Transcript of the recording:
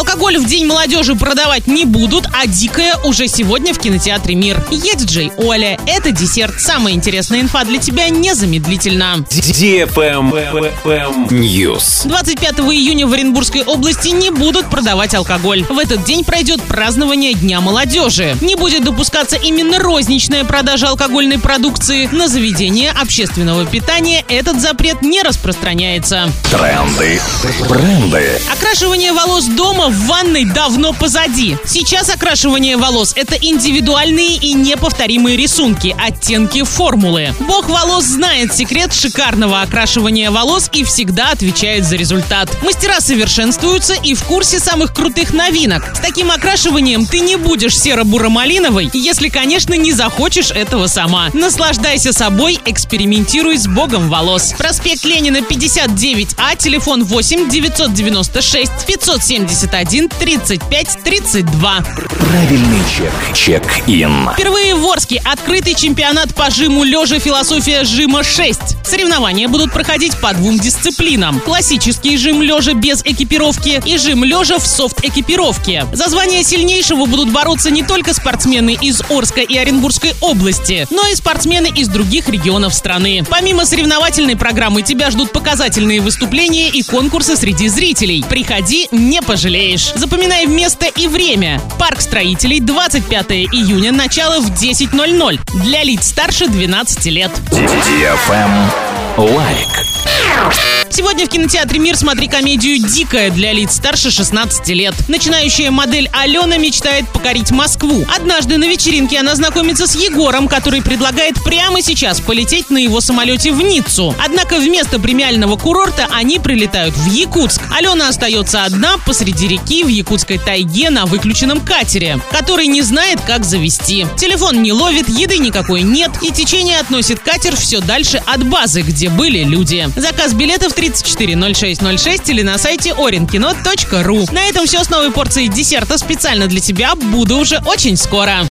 Алкоголь в День молодежи продавать не будут, а дикая уже сегодня в кинотеатре «Мир». Я диджей Оля. Это десерт. Самая интересная инфа для тебя незамедлительно. News. 25 июня в Оренбургской области не будут продавать алкоголь. В этот день пройдет празднование Дня молодежи. Не будет допускаться именно розничная продажа алкогольной продукции. На заведение общественного питания этот запрет не распространяется. Тренды. Бренды. Окрашивание волос дома в ванной давно позади. Сейчас окрашивание волос – это индивидуальные и неповторимые рисунки, оттенки, формулы. Бог волос знает секрет шикарного окрашивания волос и всегда отвечает за результат. Мастера совершенствуются и в курсе самых крутых новинок. С таким окрашиванием ты не будешь серо-буро-малиновой, если, конечно, не захочешь этого сама. Наслаждайся собой, экспериментируй с богом волос. Проспект Ленина, 59А, телефон 8 996 571 35 32. Правильный чек. Чек-ин. Впервые в Орске открытый чемпионат по жиму лежа «Философия жима 6». Соревнования будут проходить по двум дисциплинам. Классический жим лежа без экипировки и жим лежа в софт-экипировке. За звание сильнейшего будут бороться не только спортсмены из Орска и Оренбургской области, но и спортсмены из других регионов страны. Помимо соревновательной программы тебя ждут показательные выступления и конкурсы среди зрителей. Приходи, не пожалеешь. Запоминай место и время. Парк строителей 25 июня, начало в 10.00. Для лиц старше 12 лет. Лайк. Сегодня в кинотеатре «Мир» смотри комедию «Дикая» для лиц старше 16 лет. Начинающая модель Алена мечтает покорить Москву. Однажды на вечеринке она знакомится с Егором, который предлагает прямо сейчас полететь на его самолете в Ниццу. Однако вместо премиального курорта они прилетают в Якутск. Алена остается одна посреди реки в якутской тайге на выключенном катере, который не знает, как завести. Телефон не ловит, еды никакой нет, и течение относит катер все дальше от базы, где были люди. Заказ билетов 340606 или на сайте orinkino.ru. На этом все с новой порцией десерта специально для тебя. Буду уже очень скоро.